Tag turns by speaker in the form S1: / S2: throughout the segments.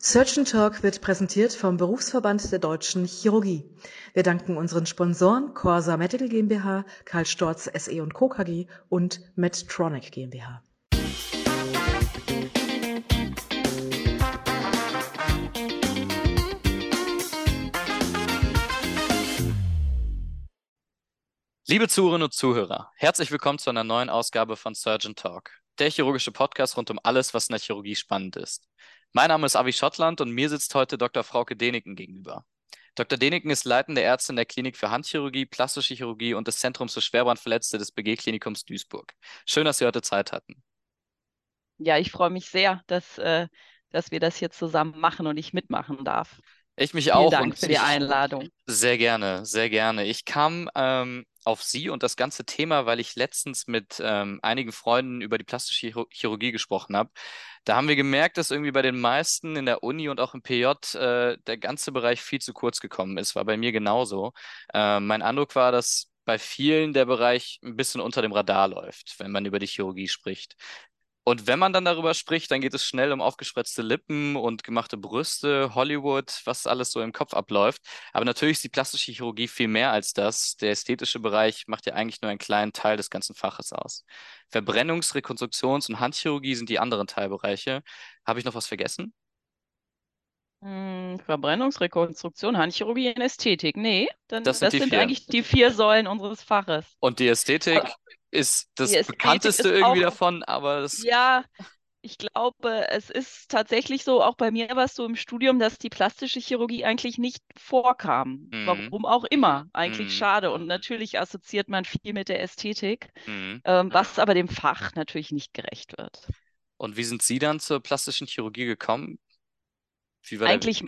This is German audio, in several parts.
S1: Surgeon Talk wird präsentiert vom Berufsverband der Deutschen Chirurgie. Wir danken unseren Sponsoren Corsa Medical GmbH, Karl Storz SE und Co. KG und Medtronic GmbH.
S2: Liebe Zuhörerinnen und Zuhörer, herzlich willkommen zu einer neuen Ausgabe von Surgeon Talk, der chirurgische Podcast rund um alles, was in der Chirurgie spannend ist. Mein Name ist Avi Schottland und mir sitzt heute Dr. Frauke Deniken gegenüber. Dr. Deniken ist leitende Ärztin der Klinik für Handchirurgie, plastische Chirurgie und des Zentrums für Schwerbrandverletzte des BG-Klinikums Duisburg. Schön, dass Sie heute Zeit hatten.
S3: Ja, ich freue mich sehr, dass, äh, dass wir das hier zusammen machen und ich mitmachen darf.
S2: Ich mich Vielen auch.
S3: Dank für die Einladung.
S2: Sehr gerne, sehr gerne. Ich kam ähm, auf Sie und das ganze Thema, weil ich letztens mit ähm, einigen Freunden über die plastische Chirurgie gesprochen habe. Da haben wir gemerkt, dass irgendwie bei den meisten in der Uni und auch im PJ äh, der ganze Bereich viel zu kurz gekommen ist. War bei mir genauso. Äh, mein Eindruck war, dass bei vielen der Bereich ein bisschen unter dem Radar läuft, wenn man über die Chirurgie spricht. Und wenn man dann darüber spricht, dann geht es schnell um aufgespreizte Lippen und gemachte Brüste, Hollywood, was alles so im Kopf abläuft. Aber natürlich ist die plastische Chirurgie viel mehr als das. Der ästhetische Bereich macht ja eigentlich nur einen kleinen Teil des ganzen Faches aus. Verbrennungs-, Rekonstruktions- und Handchirurgie sind die anderen Teilbereiche. Habe ich noch was vergessen?
S3: Hm, Verbrennungsrekonstruktion, Handchirurgie und Ästhetik. Nee, dann,
S2: das sind,
S3: das sind eigentlich die vier Säulen unseres Faches.
S2: Und die Ästhetik ist das bekannteste ist irgendwie auch, davon, aber das.
S3: Ja, ich glaube, es ist tatsächlich so, auch bei mir war es so im Studium, dass die plastische Chirurgie eigentlich nicht vorkam. Mhm. Warum auch immer. Eigentlich mhm. schade. Und natürlich assoziiert man viel mit der Ästhetik, mhm. ähm, was aber dem Fach natürlich nicht gerecht wird.
S2: Und wie sind Sie dann zur plastischen Chirurgie gekommen?
S3: Eigentlich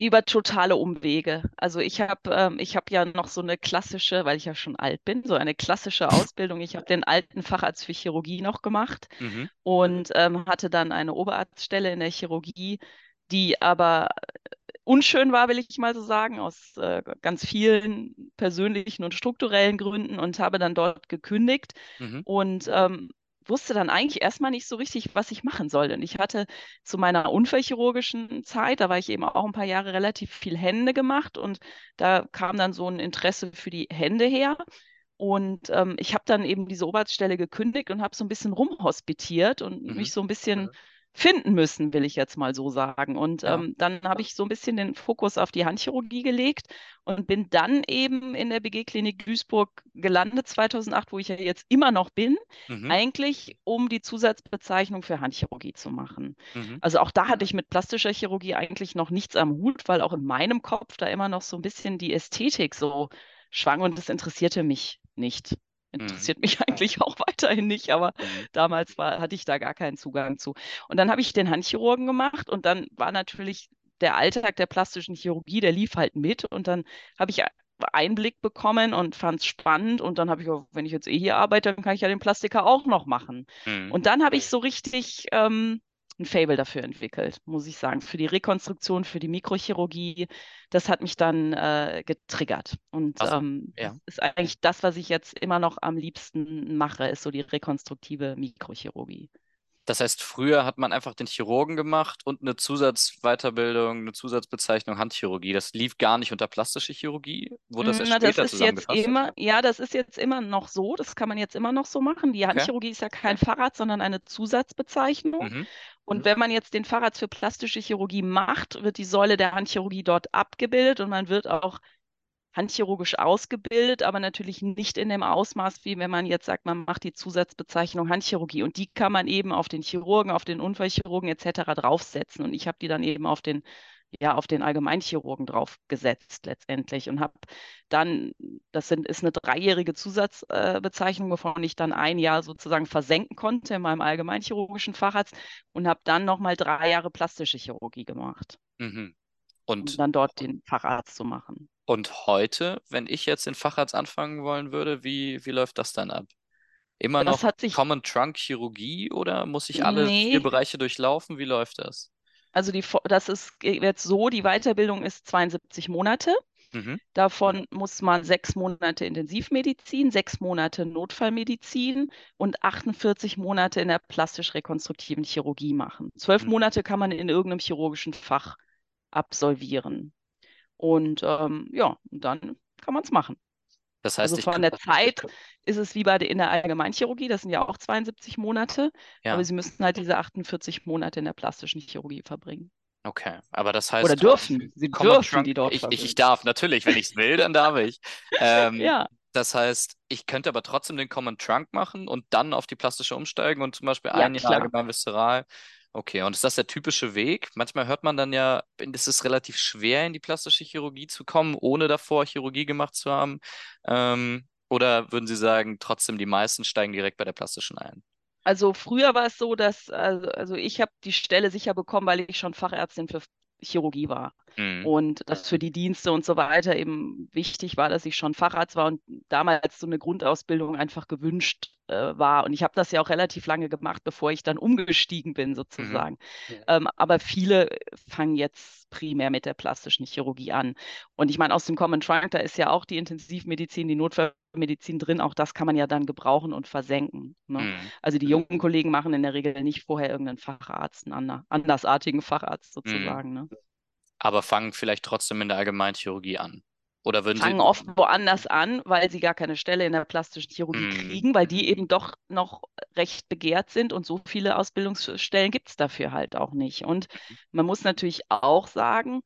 S3: über totale Umwege. Also ich habe ähm, ich hab ja noch so eine klassische, weil ich ja schon alt bin, so eine klassische Ausbildung. Ich habe den alten Facharzt für Chirurgie noch gemacht mhm. und ähm, hatte dann eine Oberarztstelle in der Chirurgie, die aber unschön war, will ich mal so sagen, aus äh, ganz vielen persönlichen und strukturellen Gründen und habe dann dort gekündigt mhm. und ähm, wusste dann eigentlich erstmal nicht so richtig, was ich machen soll. Und ich hatte zu meiner unfallchirurgischen Zeit, da war ich eben auch ein paar Jahre relativ viel Hände gemacht und da kam dann so ein Interesse für die Hände her. Und ähm, ich habe dann eben diese Oberstelle gekündigt und habe so ein bisschen rumhospitiert und mhm. mich so ein bisschen finden müssen, will ich jetzt mal so sagen. Und ja. ähm, dann habe ich so ein bisschen den Fokus auf die Handchirurgie gelegt und bin dann eben in der BG-Klinik Duisburg gelandet, 2008, wo ich ja jetzt immer noch bin, mhm. eigentlich um die Zusatzbezeichnung für Handchirurgie zu machen. Mhm. Also auch da hatte ich mit plastischer Chirurgie eigentlich noch nichts am Hut, weil auch in meinem Kopf da immer noch so ein bisschen die Ästhetik so schwang und das interessierte mich nicht. Mhm. Interessiert mhm. mich eigentlich auch weiterhin nicht, aber mhm. damals war, hatte ich da gar keinen Zugang zu. Und dann habe ich den Handchirurgen gemacht und dann war natürlich der Alltag der plastischen Chirurgie, der lief halt mit und dann habe ich Einblick bekommen und fand es spannend und dann habe ich, auch, wenn ich jetzt eh hier arbeite, dann kann ich ja den Plastiker auch noch machen. Mhm. Und dann habe ich so richtig ähm, ein Fable dafür entwickelt, muss ich sagen, für die Rekonstruktion, für die Mikrochirurgie. Das hat mich dann äh, getriggert. Und also, ähm, ja. das ist eigentlich das, was ich jetzt immer noch am liebsten mache, ist so die rekonstruktive Mikrochirurgie.
S2: Das heißt, früher hat man einfach den Chirurgen gemacht und eine Zusatzweiterbildung, eine Zusatzbezeichnung Handchirurgie. Das lief gar nicht unter plastische Chirurgie. Wurde das erst
S3: Na,
S2: später
S3: das ist jetzt immer, Ja, das ist jetzt immer noch so. Das kann man jetzt immer noch so machen. Die Handchirurgie okay. ist ja kein Fahrrad, sondern eine Zusatzbezeichnung. Mhm. Und wenn man jetzt den Facharzt für plastische Chirurgie macht, wird die Säule der Handchirurgie dort abgebildet und man wird auch handchirurgisch ausgebildet, aber natürlich nicht in dem Ausmaß, wie wenn man jetzt sagt, man macht die Zusatzbezeichnung Handchirurgie. Und die kann man eben auf den Chirurgen, auf den Unfallchirurgen etc. draufsetzen. Und ich habe die dann eben auf den ja, auf den Allgemeinchirurgen draufgesetzt letztendlich und habe dann, das sind, ist eine dreijährige Zusatzbezeichnung, wovon ich dann ein Jahr sozusagen versenken konnte in meinem allgemeinchirurgischen Facharzt und habe dann nochmal drei Jahre plastische Chirurgie gemacht. Mhm. Und um dann dort den Facharzt zu machen.
S2: Und heute, wenn ich jetzt den Facharzt anfangen wollen würde, wie, wie läuft das dann ab? Immer das noch sich... Common Trunk Chirurgie oder muss ich alle nee. vier Bereiche durchlaufen? Wie läuft das?
S3: Also die, das ist jetzt so, die Weiterbildung ist 72 Monate. Mhm. Davon muss man sechs Monate Intensivmedizin, sechs Monate Notfallmedizin und 48 Monate in der plastisch-rekonstruktiven Chirurgie machen. Zwölf mhm. Monate kann man in irgendeinem chirurgischen Fach absolvieren. Und ähm, ja, dann kann man es machen. Das heißt, also von der Zeit ist es wie bei der, in der Allgemeinchirurgie, das sind ja auch 72 Monate, ja. aber Sie müssen halt diese 48 Monate in der plastischen Chirurgie verbringen.
S2: Okay, aber das heißt.
S3: Oder dürfen. Sie dürfen die dort
S2: ich, ich, ich, darf, natürlich, wenn ich es will, dann darf ich. Ähm, ja. Das heißt, ich könnte aber trotzdem den Common Trunk machen und dann auf die plastische umsteigen und zum Beispiel ja, ein Jahr allgemein viszeral. Okay, und ist das der typische Weg? Manchmal hört man dann ja, es ist relativ schwer, in die plastische Chirurgie zu kommen, ohne davor Chirurgie gemacht zu haben. Ähm, oder würden Sie sagen, trotzdem die meisten steigen direkt bei der plastischen ein?
S3: Also früher war es so, dass, also, also ich habe die Stelle sicher bekommen, weil ich schon Fachärztin für Chirurgie war. Mhm. Und das für die Dienste und so weiter eben wichtig war, dass ich schon Facharzt war und damals so eine Grundausbildung einfach gewünscht äh, war. Und ich habe das ja auch relativ lange gemacht, bevor ich dann umgestiegen bin, mhm. sozusagen. Mhm. Ja. Ähm, aber viele fangen jetzt primär mit der plastischen Chirurgie an. Und ich meine, aus dem Common Trunk, da ist ja auch die Intensivmedizin, die Notfallmedizin drin, auch das kann man ja dann gebrauchen und versenken. Ne? Mhm. Also die jungen Kollegen machen in der Regel nicht vorher irgendeinen Facharzt, einen andersartigen Facharzt mhm. sozusagen. Ne?
S2: Aber fangen vielleicht trotzdem in der Allgemeinchirurgie an. Oder würden
S3: fangen
S2: Sie...
S3: oft woanders an, weil sie gar keine Stelle in der plastischen Chirurgie mm. kriegen, weil die eben doch noch recht begehrt sind und so viele Ausbildungsstellen gibt es dafür halt auch nicht. Und mhm. man muss natürlich auch sagen,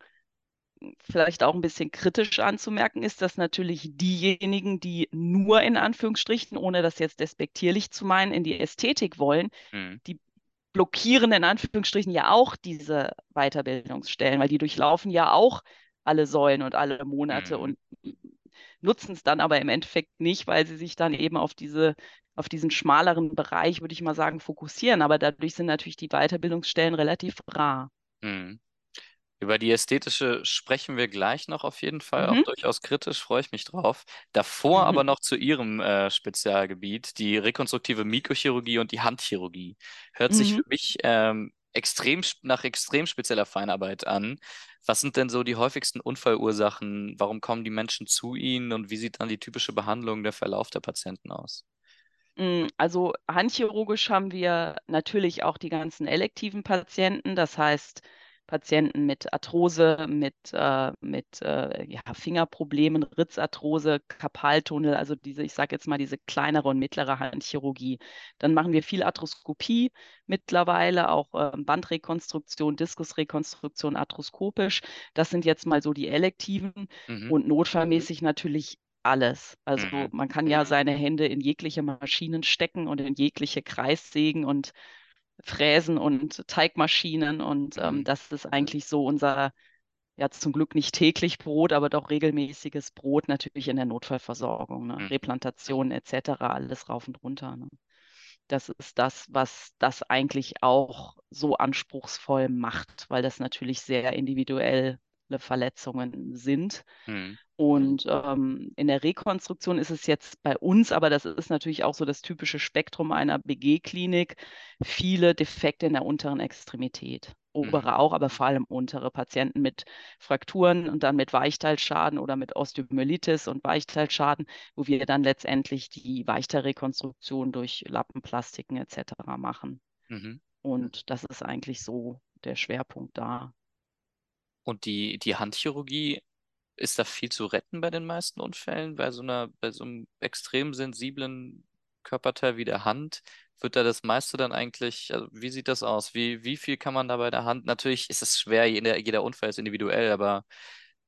S3: vielleicht auch ein bisschen kritisch anzumerken ist, dass natürlich diejenigen, die nur in Anführungsstrichen, ohne das jetzt despektierlich zu meinen, in die Ästhetik wollen, mm. die blockieren in Anführungsstrichen ja auch diese Weiterbildungsstellen, weil die durchlaufen ja auch alle Säulen und alle Monate mhm. und nutzen es dann aber im Endeffekt nicht, weil sie sich dann eben auf diese auf diesen schmaleren Bereich, würde ich mal sagen, fokussieren. Aber dadurch sind natürlich die Weiterbildungsstellen relativ rar. Mhm.
S2: Über die ästhetische sprechen wir gleich noch auf jeden Fall, mhm. auch durchaus kritisch, freue ich mich drauf. Davor mhm. aber noch zu Ihrem äh, Spezialgebiet, die rekonstruktive Mikrochirurgie und die Handchirurgie. Hört mhm. sich für mich ähm, extrem nach extrem spezieller Feinarbeit an. Was sind denn so die häufigsten Unfallursachen? Warum kommen die Menschen zu Ihnen und wie sieht dann die typische Behandlung, der Verlauf der Patienten aus?
S3: Mm, also handchirurgisch haben wir natürlich auch die ganzen elektiven Patienten, das heißt Patienten mit Arthrose, mit, äh, mit äh, ja, Fingerproblemen, Ritzarthrose, Kapaltunnel, also diese, ich sage jetzt mal, diese kleinere und mittlere Handchirurgie. Dann machen wir viel Arthroskopie mittlerweile, auch äh, Bandrekonstruktion, Diskusrekonstruktion arthroskopisch. Das sind jetzt mal so die elektiven mhm. und notfallmäßig natürlich alles. Also mhm. man kann ja seine Hände in jegliche Maschinen stecken und in jegliche Kreissägen und Fräsen und Teigmaschinen. Und ähm, mhm. das ist eigentlich so unser, ja zum Glück nicht täglich Brot, aber doch regelmäßiges Brot natürlich in der Notfallversorgung. Ne? Mhm. Replantation etc., alles rauf und runter. Ne? Das ist das, was das eigentlich auch so anspruchsvoll macht, weil das natürlich sehr individuelle Verletzungen sind. Mhm. Und ähm, in der Rekonstruktion ist es jetzt bei uns, aber das ist natürlich auch so das typische Spektrum einer BG-Klinik, viele Defekte in der unteren Extremität. Obere mhm. auch, aber vor allem untere Patienten mit Frakturen und dann mit Weichteilschaden oder mit Osteomyelitis und Weichteilschaden, wo wir dann letztendlich die Weichteilrekonstruktion durch Lappenplastiken etc. machen. Mhm. Und das ist eigentlich so der Schwerpunkt da.
S2: Und die, die Handchirurgie ist da viel zu retten bei den meisten Unfällen? Bei so einer, bei so einem extrem sensiblen Körperteil wie der Hand wird da das meiste dann eigentlich, also wie sieht das aus? Wie, wie viel kann man da bei der Hand? Natürlich ist es schwer, jeder, jeder Unfall ist individuell, aber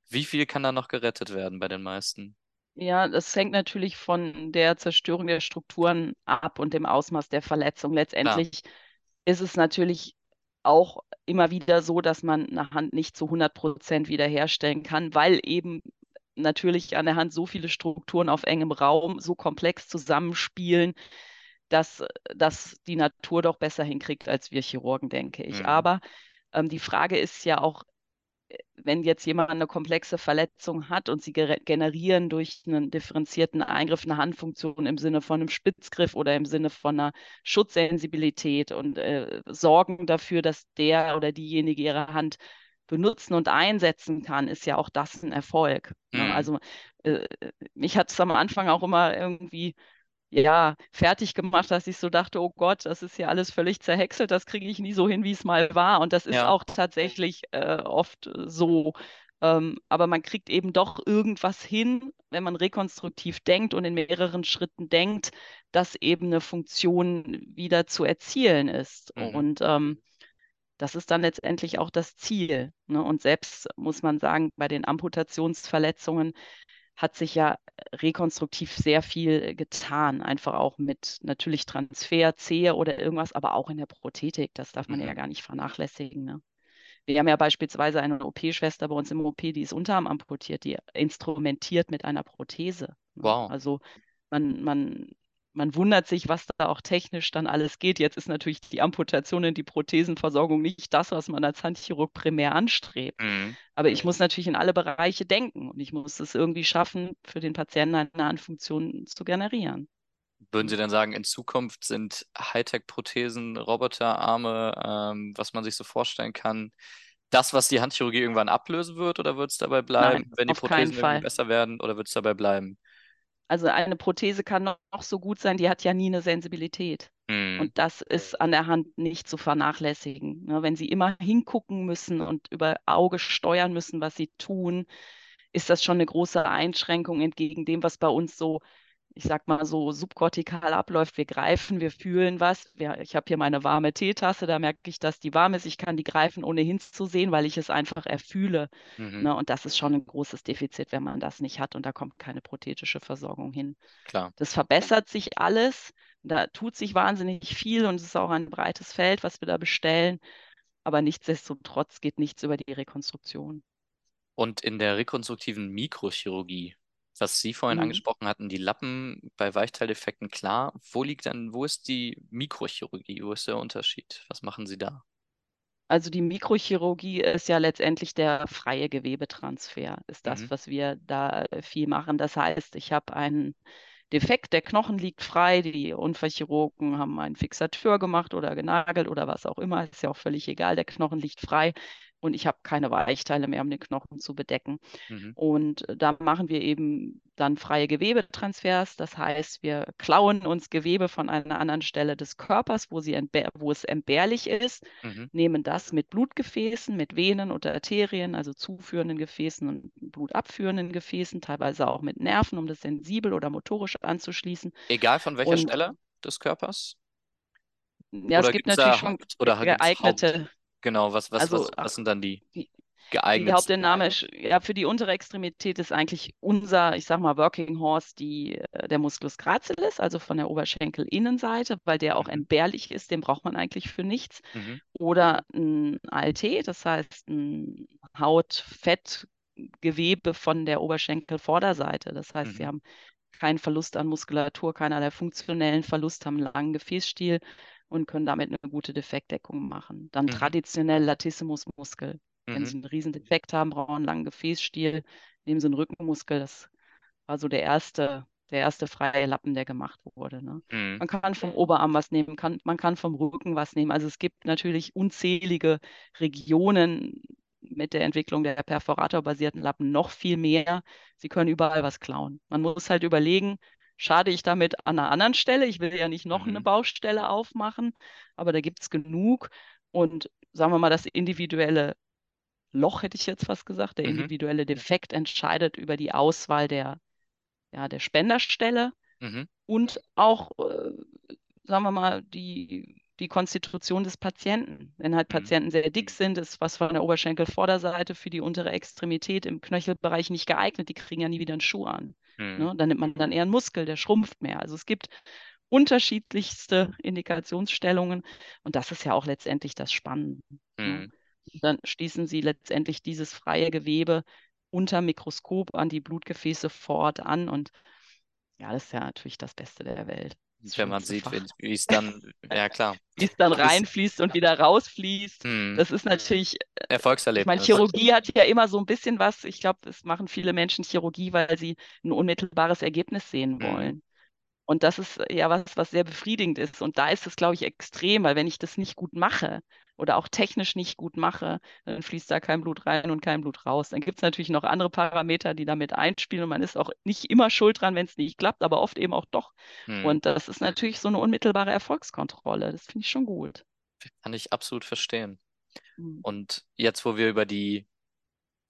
S2: wie viel kann da noch gerettet werden bei den meisten?
S3: Ja, das hängt natürlich von der Zerstörung der Strukturen ab und dem Ausmaß der Verletzung. Letztendlich Klar. ist es natürlich auch immer wieder so, dass man eine Hand nicht zu 100 Prozent wiederherstellen kann, weil eben natürlich an der Hand so viele Strukturen auf engem Raum so komplex zusammenspielen, dass das die Natur doch besser hinkriegt als wir Chirurgen, denke ich. Mhm. Aber ähm, die Frage ist ja auch wenn jetzt jemand eine komplexe Verletzung hat und sie generieren durch einen differenzierten Eingriff eine Handfunktion im Sinne von einem Spitzgriff oder im Sinne von einer Schutzsensibilität und äh, sorgen dafür, dass der oder diejenige ihre Hand benutzen und einsetzen kann, ist ja auch das ein Erfolg. Ne? Mhm. Also äh, mich hat es am Anfang auch immer irgendwie ja, fertig gemacht, dass ich so dachte, oh Gott, das ist ja alles völlig zerhäckselt, das kriege ich nie so hin, wie es mal war. Und das ist ja. auch tatsächlich äh, oft so. Ähm, aber man kriegt eben doch irgendwas hin, wenn man rekonstruktiv denkt und in mehreren Schritten denkt, dass eben eine Funktion wieder zu erzielen ist. Mhm. Und ähm, das ist dann letztendlich auch das Ziel. Ne? Und selbst muss man sagen, bei den Amputationsverletzungen hat sich ja rekonstruktiv sehr viel getan, einfach auch mit natürlich Transfer, Zehe oder irgendwas, aber auch in der Prothetik. Das darf man mhm. ja gar nicht vernachlässigen. Ne? Wir haben ja beispielsweise eine OP-Schwester bei uns im OP, die ist Unterarm amputiert, die instrumentiert mit einer Prothese.
S2: Ne? Wow.
S3: Also man, man man wundert sich, was da auch technisch dann alles geht. Jetzt ist natürlich die Amputation und die Prothesenversorgung nicht das, was man als Handchirurg primär anstrebt. Mhm. Aber ich muss natürlich in alle Bereiche denken und ich muss es irgendwie schaffen, für den Patienten eine Handfunktion zu generieren.
S2: Würden Sie dann sagen, in Zukunft sind Hightech-Prothesen, Roboterarme, ähm, was man sich so vorstellen kann, das, was die Handchirurgie irgendwann ablösen wird, oder wird es dabei bleiben, Nein, wenn die Prothesen besser werden, oder wird es dabei bleiben?
S3: Also eine Prothese kann noch, so gut sein, die hat ja nie eine Sensibilität. Mhm. Und das ist an der Hand nicht zu vernachlässigen. Ne? Wenn Sie immer hingucken müssen und über Auge steuern müssen, was Sie tun, ist das schon eine große Einschränkung entgegen dem, was bei uns so ich sag mal so, subkortikal abläuft. Wir greifen, wir fühlen was. Wir, ich habe hier meine warme Teetasse, da merke ich, dass die warm ist. Ich kann die greifen, ohne hinzusehen, weil ich es einfach erfühle. Mhm. Ne? Und das ist schon ein großes Defizit, wenn man das nicht hat und da kommt keine prothetische Versorgung hin.
S2: Klar.
S3: Das verbessert sich alles. Da tut sich wahnsinnig viel und es ist auch ein breites Feld, was wir da bestellen. Aber nichtsdestotrotz geht nichts über die Rekonstruktion.
S2: Und in der rekonstruktiven Mikrochirurgie, was Sie vorhin mhm. angesprochen hatten, die Lappen bei Weichteildefekten, klar. Wo liegt dann, wo ist die Mikrochirurgie? Wo ist der Unterschied? Was machen Sie da?
S3: Also die Mikrochirurgie ist ja letztendlich der freie Gewebetransfer, ist das, mhm. was wir da äh, viel machen. Das heißt, ich habe einen Defekt, der Knochen liegt frei, die Unfallchirurgen haben einen Fixateur gemacht oder genagelt oder was auch immer, ist ja auch völlig egal, der Knochen liegt frei und ich habe keine Weichteile mehr, um den Knochen zu bedecken. Mhm. Und äh, da machen wir eben dann freie Gewebetransfers. Das heißt, wir klauen uns Gewebe von einer anderen Stelle des Körpers, wo, sie wo es entbehrlich ist, mhm. nehmen das mit Blutgefäßen, mit Venen oder Arterien, also zuführenden Gefäßen und blutabführenden Gefäßen, teilweise auch mit Nerven, um das sensibel oder motorisch anzuschließen.
S2: Egal von welcher und, Stelle des Körpers?
S3: Ja, oder es gibt natürlich schon geeignete.
S2: Genau, was, was, also, was, was sind dann die, geeignet?
S3: Die Hauptentnahme ja, für die untere Extremität ist eigentlich unser, ich sag mal, Working Horse, die, äh, der Musculus gracilis, also von der Oberschenkelinnenseite, weil der auch mhm. entbehrlich ist, den braucht man eigentlich für nichts. Mhm. Oder ein ALT, das heißt ein Haut-Fett-Gewebe von der Oberschenkelvorderseite. Das heißt, mhm. sie haben keinen Verlust an Muskulatur, keinerlei funktionellen Verlust, haben einen langen Gefäßstil und können damit eine gute Defektdeckung machen. Dann mhm. traditionell Latissimusmuskel. Mhm. Wenn Sie einen riesen Defekt haben, brauchen einen langen Gefäßstiel, nehmen Sie einen Rückenmuskel. Das war so der erste, der erste freie Lappen, der gemacht wurde. Ne? Mhm. Man kann vom Oberarm was nehmen, kann, man kann vom Rücken was nehmen. Also es gibt natürlich unzählige Regionen mit der Entwicklung der perforatorbasierten Lappen noch viel mehr. Sie können überall was klauen. Man muss halt überlegen, schade ich damit an einer anderen Stelle. Ich will ja nicht noch mhm. eine Baustelle aufmachen, aber da gibt es genug. Und sagen wir mal, das individuelle Loch, hätte ich jetzt fast gesagt, der mhm. individuelle Defekt entscheidet über die Auswahl der, ja, der Spenderstelle mhm. und auch, äh, sagen wir mal, die, die Konstitution des Patienten. Wenn halt mhm. Patienten sehr dick sind, ist was von der Oberschenkelvorderseite für die untere Extremität im Knöchelbereich nicht geeignet. Die kriegen ja nie wieder einen Schuh an. Mhm. Ne? Dann nimmt man dann eher einen Muskel, der schrumpft mehr. Also es gibt unterschiedlichste Indikationsstellungen und das ist ja auch letztendlich das Spannende. Ne? Mhm. Dann schließen sie letztendlich dieses freie Gewebe unter Mikroskop an die Blutgefäße vor Ort an und ja, das ist ja natürlich das Beste der Welt.
S2: Wenn man sieht, wie es dann, ja klar.
S3: Wie es dann reinfließt und wieder rausfließt. Hm. Das ist natürlich.
S2: Äh, Erfolgserlebnis. Ich
S3: meine, Chirurgie hat ja immer so ein bisschen was. Ich glaube, es machen viele Menschen Chirurgie, weil sie ein unmittelbares Ergebnis sehen hm. wollen. Hm. Und das ist ja was, was sehr befriedigend ist. Und da ist es, glaube ich, extrem, weil wenn ich das nicht gut mache, oder auch technisch nicht gut mache, dann fließt da kein Blut rein und kein Blut raus. Dann gibt es natürlich noch andere Parameter, die damit einspielen und man ist auch nicht immer schuld dran, wenn es nicht klappt, aber oft eben auch doch. Hm. Und das ist natürlich so eine unmittelbare Erfolgskontrolle. Das finde ich schon gut.
S2: Kann ich absolut verstehen. Hm. Und jetzt, wo wir über die,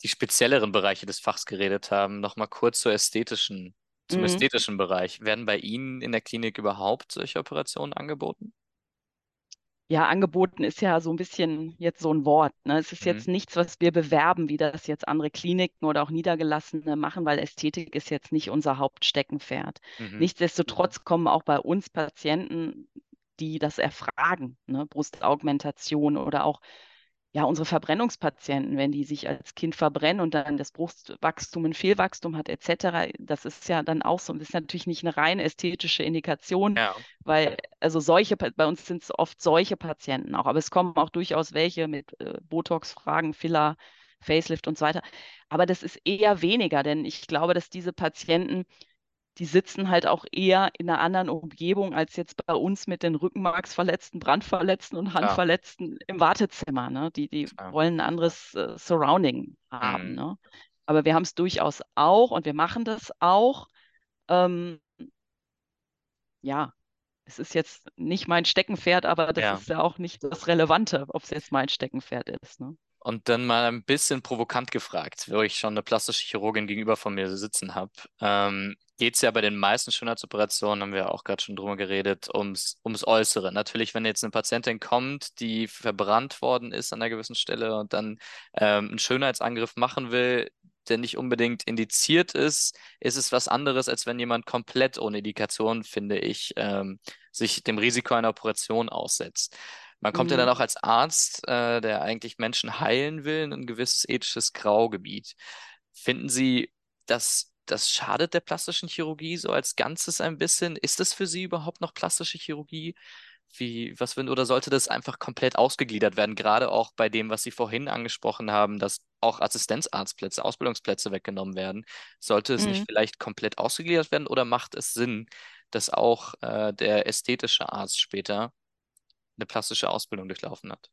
S2: die spezielleren Bereiche des Fachs geredet haben, nochmal kurz zur ästhetischen, zum mhm. ästhetischen Bereich. Werden bei Ihnen in der Klinik überhaupt solche Operationen angeboten?
S3: Ja, angeboten ist ja so ein bisschen jetzt so ein Wort. Ne? Es ist mhm. jetzt nichts, was wir bewerben, wie das jetzt andere Kliniken oder auch Niedergelassene machen, weil Ästhetik ist jetzt nicht unser Hauptsteckenpferd. Mhm. Nichtsdestotrotz kommen auch bei uns Patienten, die das erfragen, ne? Brustaugmentation oder auch ja, unsere Verbrennungspatienten, wenn die sich als Kind verbrennen und dann das Brustwachstum ein Fehlwachstum hat, etc., das ist ja dann auch so, das ist natürlich nicht eine rein ästhetische Indikation, ja. weil, also solche, bei uns sind es oft solche Patienten auch, aber es kommen auch durchaus welche mit äh, Botox-Fragen, Filler, Facelift und so weiter. Aber das ist eher weniger, denn ich glaube, dass diese Patienten die sitzen halt auch eher in einer anderen Umgebung als jetzt bei uns mit den Rückenmarksverletzten, Brandverletzten und Handverletzten ja. im Wartezimmer. Ne? Die, die ja. wollen ein anderes äh, Surrounding haben. Mhm. Ne? Aber wir haben es durchaus auch und wir machen das auch. Ähm, ja, es ist jetzt nicht mein Steckenpferd, aber das ja. ist ja auch nicht das Relevante, ob es jetzt mein Steckenpferd ist. Ne?
S2: Und dann mal ein bisschen provokant gefragt, wo ich schon eine plastische Chirurgin gegenüber von mir sitzen habe. Ähm, geht es ja bei den meisten Schönheitsoperationen, haben wir auch gerade schon drüber geredet, ums, ums Äußere. Natürlich, wenn jetzt eine Patientin kommt, die verbrannt worden ist an einer gewissen Stelle und dann ähm, einen Schönheitsangriff machen will, der nicht unbedingt indiziert ist, ist es was anderes, als wenn jemand komplett ohne Indikation, finde ich, ähm, sich dem Risiko einer Operation aussetzt. Man kommt mhm. ja dann auch als Arzt, äh, der eigentlich Menschen heilen will, in ein gewisses ethisches Graugebiet. Finden Sie, dass das schadet der plastischen Chirurgie so als Ganzes ein bisschen? Ist das für Sie überhaupt noch plastische Chirurgie? Wie, was wenn, oder sollte das einfach komplett ausgegliedert werden, gerade auch bei dem, was Sie vorhin angesprochen haben, dass auch Assistenzarztplätze, Ausbildungsplätze weggenommen werden? Sollte es mhm. nicht vielleicht komplett ausgegliedert werden oder macht es Sinn, dass auch äh, der ästhetische Arzt später eine plastische Ausbildung durchlaufen hat?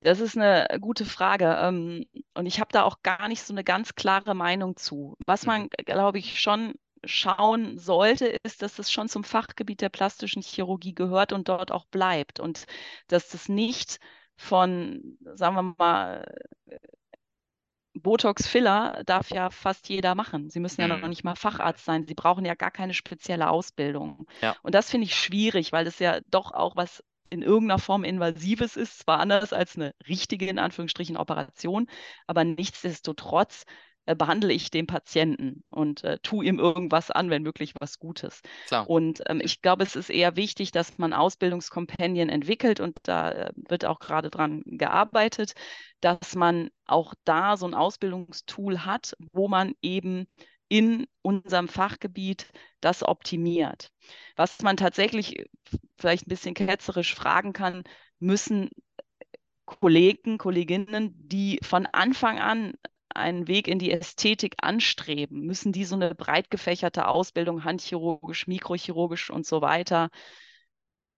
S3: Das ist eine gute Frage. Ähm, und ich habe da auch gar nicht so eine ganz klare Meinung zu. Was man, mhm. glaube ich, schon schauen sollte, ist, dass es schon zum Fachgebiet der plastischen Chirurgie gehört und dort auch bleibt. Und dass das nicht von, sagen wir mal, Botox-Filler darf ja fast jeder machen. Sie müssen ja noch mhm. nicht mal Facharzt sein. Sie brauchen ja gar keine spezielle Ausbildung. Ja. Und das finde ich schwierig, weil das ja doch auch was in irgendeiner Form invasives ist, zwar anders als eine richtige, in Anführungsstrichen, Operation, aber nichtsdestotrotz äh, behandle ich den Patienten und äh, tue ihm irgendwas an, wenn möglich was Gutes. Klar. Und ähm, ich glaube, es ist eher wichtig, dass man Ausbildungskompendien entwickelt und da äh, wird auch gerade dran gearbeitet, dass man auch da so ein Ausbildungstool hat, wo man eben in unserem Fachgebiet das optimiert. Was man tatsächlich vielleicht ein bisschen ketzerisch fragen kann, müssen Kollegen, Kolleginnen, die von Anfang an einen Weg in die Ästhetik anstreben, müssen die so eine breit gefächerte Ausbildung, handchirurgisch, mikrochirurgisch und so weiter,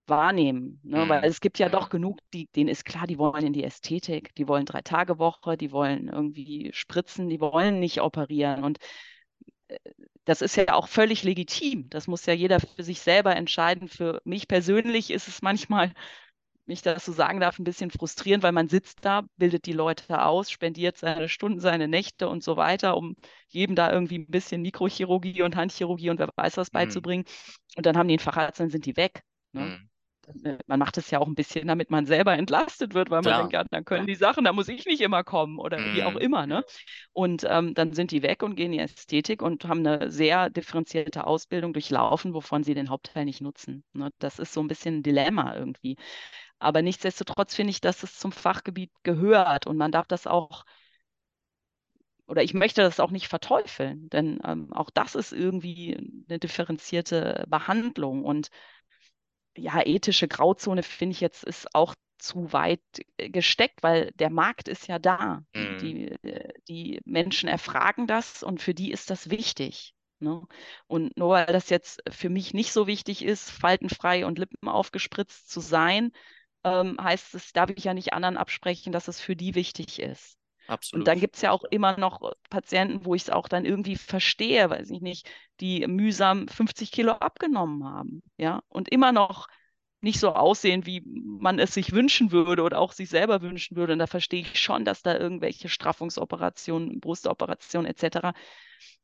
S3: wahrnehmen. Ne? Mhm. Weil es gibt ja doch genug, die, denen ist klar, die wollen in die Ästhetik, die wollen drei Tage Woche, die wollen irgendwie spritzen, die wollen nicht operieren. Und das ist ja auch völlig legitim. Das muss ja jeder für sich selber entscheiden. Für mich persönlich ist es manchmal, wenn ich das so sagen darf, ein bisschen frustrierend, weil man sitzt da, bildet die Leute aus, spendiert seine Stunden, seine Nächte und so weiter, um jedem da irgendwie ein bisschen Mikrochirurgie und Handchirurgie und wer weiß was mhm. beizubringen. Und dann haben die einen Facharzt, dann sind die weg. Ne? Mhm. Äh, man macht es ja auch ein bisschen, damit man selber entlastet wird, weil man denkt, ja, dann können die Sachen, da muss ich nicht immer kommen oder mhm. wie auch mhm. immer. Ne? Und ähm, dann sind die weg und gehen in die Ästhetik und haben eine sehr differenzierte Ausbildung durchlaufen, wovon sie den Hauptteil nicht nutzen. Ne? Das ist so ein bisschen ein Dilemma irgendwie. Aber nichtsdestotrotz finde ich, dass es zum Fachgebiet gehört und man darf das auch oder ich möchte das auch nicht verteufeln, denn ähm, auch das ist irgendwie eine differenzierte Behandlung und ja, ethische Grauzone finde ich jetzt ist auch zu weit äh, gesteckt, weil der Markt ist ja da. Mhm. Die, äh, die Menschen erfragen das und für die ist das wichtig. Ne? Und nur weil das jetzt für mich nicht so wichtig ist, faltenfrei und Lippen aufgespritzt zu sein, ähm, heißt es, darf ich ja nicht anderen absprechen, dass es für die wichtig ist.
S2: Absolut.
S3: Und dann gibt es ja auch immer noch Patienten, wo ich es auch dann irgendwie verstehe, weiß ich nicht, die mühsam 50 Kilo abgenommen haben, ja, und immer noch nicht so aussehen, wie man es sich wünschen würde oder auch sich selber wünschen würde. Und da verstehe ich schon, dass da irgendwelche Straffungsoperationen, Brustoperationen etc.,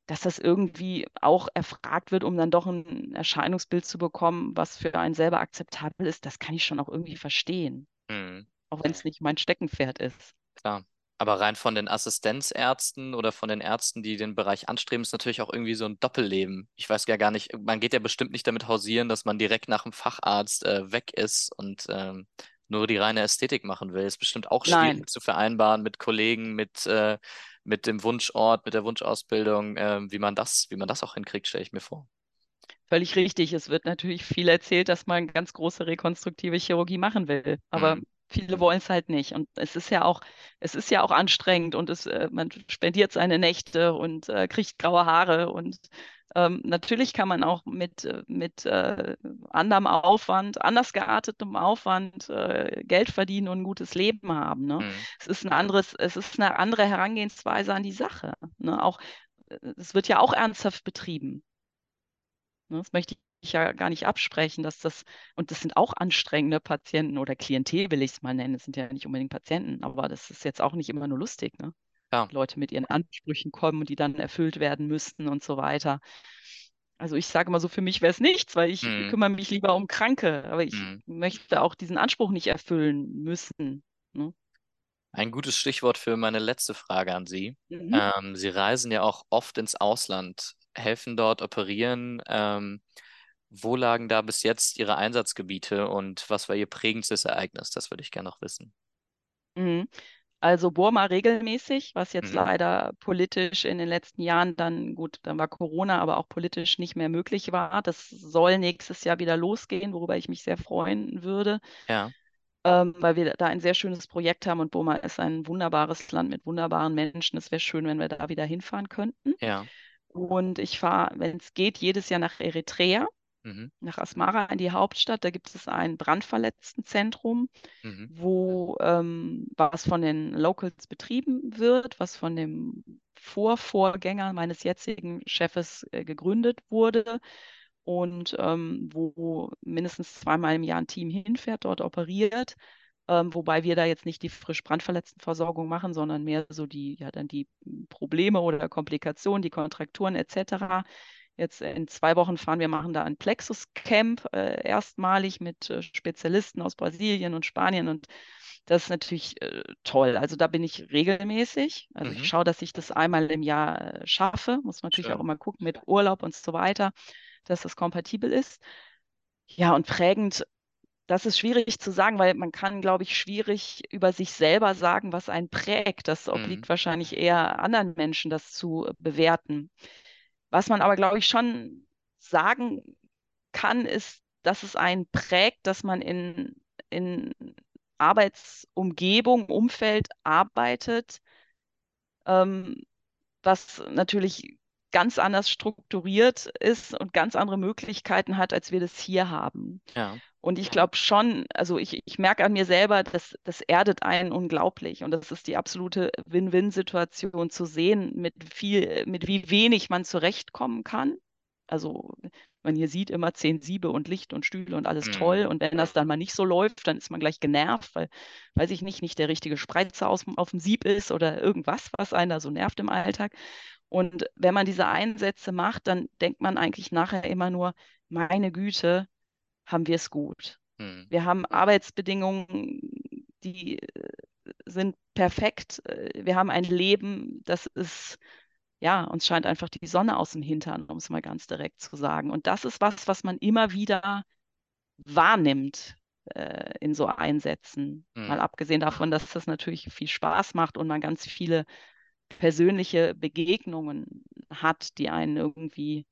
S3: dass das irgendwie auch erfragt wird, um dann doch ein Erscheinungsbild zu bekommen, was für einen selber akzeptabel ist. Das kann ich schon auch irgendwie verstehen. Mhm. Auch wenn es nicht mein Steckenpferd ist.
S2: Klar. Aber rein von den Assistenzärzten oder von den Ärzten, die den Bereich anstreben, ist natürlich auch irgendwie so ein Doppelleben. Ich weiß ja gar nicht, man geht ja bestimmt nicht damit hausieren, dass man direkt nach dem Facharzt äh, weg ist und ähm, nur die reine Ästhetik machen will. Ist bestimmt auch schwierig Nein. zu vereinbaren mit Kollegen, mit, äh, mit dem Wunschort, mit der Wunschausbildung, äh, wie man das, wie man das auch hinkriegt, stelle ich mir vor.
S3: Völlig richtig. Es wird natürlich viel erzählt, dass man ganz große rekonstruktive Chirurgie machen will. Aber mhm viele wollen es halt nicht. Und es ist ja auch, es ist ja auch anstrengend und es, äh, man spendiert seine Nächte und äh, kriegt graue Haare. Und ähm, natürlich kann man auch mit, äh, mit äh, anderem Aufwand, anders geartetem Aufwand äh, Geld verdienen und ein gutes Leben haben. Ne? Mhm. Es ist ein anderes, es ist eine andere Herangehensweise an die Sache. Ne? Auch es wird ja auch ernsthaft betrieben. Ne? Das möchte ich ja gar nicht absprechen, dass das, und das sind auch anstrengende Patienten oder Klientel, will ich es mal nennen. Das sind ja nicht unbedingt Patienten, aber das ist jetzt auch nicht immer nur lustig, ne? Ja. Leute mit ihren Ansprüchen kommen und die dann erfüllt werden müssten und so weiter. Also ich sage mal so, für mich wäre es nichts, weil ich mhm. kümmere mich lieber um Kranke, aber ich mhm. möchte auch diesen Anspruch nicht erfüllen müssen. Ne?
S2: Ein gutes Stichwort für meine letzte Frage an Sie. Mhm. Ähm, Sie reisen ja auch oft ins Ausland, helfen dort, operieren. Ähm, wo lagen da bis jetzt Ihre Einsatzgebiete und was war Ihr prägendstes Ereignis? Das würde ich gerne noch wissen.
S3: Mhm. Also Burma regelmäßig, was jetzt mhm. leider politisch in den letzten Jahren dann, gut, dann war Corona, aber auch politisch nicht mehr möglich war. Das soll nächstes Jahr wieder losgehen, worüber ich mich sehr freuen würde.
S2: Ja.
S3: Ähm, weil wir da ein sehr schönes Projekt haben und Burma ist ein wunderbares Land mit wunderbaren Menschen. Es wäre schön, wenn wir da wieder hinfahren könnten.
S2: Ja.
S3: Und ich fahre, wenn es geht, jedes Jahr nach Eritrea mhm. nach Asmara in die Hauptstadt. Da gibt es ein Brandverletztenzentrum, mhm. wo ähm, was von den Locals betrieben wird, was von dem Vorvorgänger meines jetzigen Chefes äh, gegründet wurde und ähm, wo mindestens zweimal im Jahr ein Team hinfährt, dort operiert. Ähm, wobei wir da jetzt nicht die frisch Brandverletztenversorgung machen, sondern mehr so die, ja, dann die Probleme oder Komplikationen, die Kontrakturen etc. Jetzt in zwei Wochen fahren wir machen da ein Plexus-Camp, äh, erstmalig mit äh, Spezialisten aus Brasilien und Spanien und das ist natürlich äh, toll. Also da bin ich regelmäßig. Also mhm. ich schaue, dass ich das einmal im Jahr äh, schaffe. Muss man natürlich Schön. auch immer gucken mit Urlaub und so weiter, dass das kompatibel ist. Ja, und prägend, das ist schwierig zu sagen, weil man kann, glaube ich, schwierig über sich selber sagen, was einen prägt. Das obliegt mhm. wahrscheinlich eher anderen Menschen, das zu bewerten. Was man aber, glaube ich, schon sagen kann, ist, dass es einen prägt, dass man in, in Arbeitsumgebung, Umfeld arbeitet, ähm, was natürlich ganz anders strukturiert ist und ganz andere Möglichkeiten hat, als wir das hier haben.
S2: Ja.
S3: Und ich glaube schon, also ich, ich merke an mir selber, dass das erdet einen unglaublich. Und das ist die absolute Win-Win-Situation zu sehen, mit viel, mit wie wenig man zurechtkommen kann. Also man hier sieht immer zehn Siebe und Licht und Stühle und alles mhm. toll. Und wenn das dann mal nicht so läuft, dann ist man gleich genervt, weil, weiß ich nicht, nicht der richtige Spreizer aus, auf dem Sieb ist oder irgendwas, was einen da so nervt im Alltag. Und wenn man diese Einsätze macht, dann denkt man eigentlich nachher immer nur, meine Güte, haben wir es gut. Hm. Wir haben Arbeitsbedingungen, die äh, sind perfekt. Äh, wir haben ein Leben, das ist, ja, uns scheint einfach die Sonne aus dem Hintern, um es mal ganz direkt zu sagen. Und das ist was, was man immer wieder wahrnimmt äh, in so Einsätzen. Hm. Mal abgesehen davon, dass das natürlich viel Spaß macht und man ganz viele persönliche Begegnungen hat, die einen irgendwie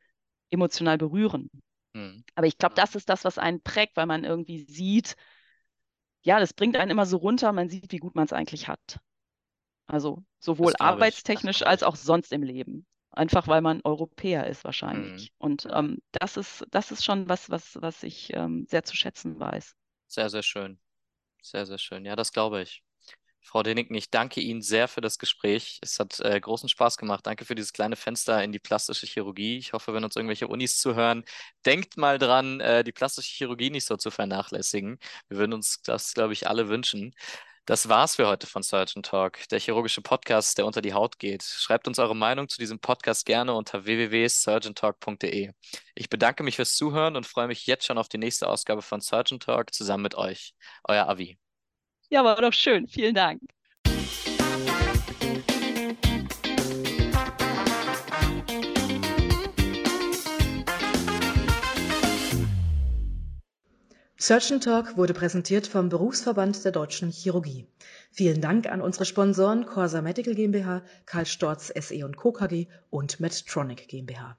S3: emotional berühren. Mhm. Aber ich glaube, das ist das, was einen prägt, weil man irgendwie sieht, ja, das bringt einen immer so runter, man sieht, wie gut man es eigentlich hat. Also sowohl arbeitstechnisch als auch sonst im Leben. Einfach weil man Europäer ist wahrscheinlich. Mhm. Und ähm, das ist, das ist schon was, was, was ich ähm, sehr zu schätzen weiß.
S2: Sehr, sehr schön. Sehr, sehr schön. Ja, das glaube ich. Frau Deniken, ich danke Ihnen sehr für das Gespräch. Es hat äh, großen Spaß gemacht. Danke für dieses kleine Fenster in die plastische Chirurgie. Ich hoffe, wenn uns irgendwelche Unis zuhören, denkt mal dran, äh, die plastische Chirurgie nicht so zu vernachlässigen. Wir würden uns das, glaube ich, alle wünschen. Das war's für heute von Surgeon Talk, der chirurgische Podcast, der unter die Haut geht. Schreibt uns eure Meinung zu diesem Podcast gerne unter www.surgeontalk.de. Ich bedanke mich fürs Zuhören und freue mich jetzt schon auf die nächste Ausgabe von Surgeon Talk zusammen mit euch. Euer Avi.
S3: Ja, war doch schön. Vielen Dank.
S1: Surgeon Talk wurde präsentiert vom Berufsverband der Deutschen Chirurgie. Vielen Dank an unsere Sponsoren Corsa Medical GmbH, Karl Storz SE Co. KG und Medtronic GmbH.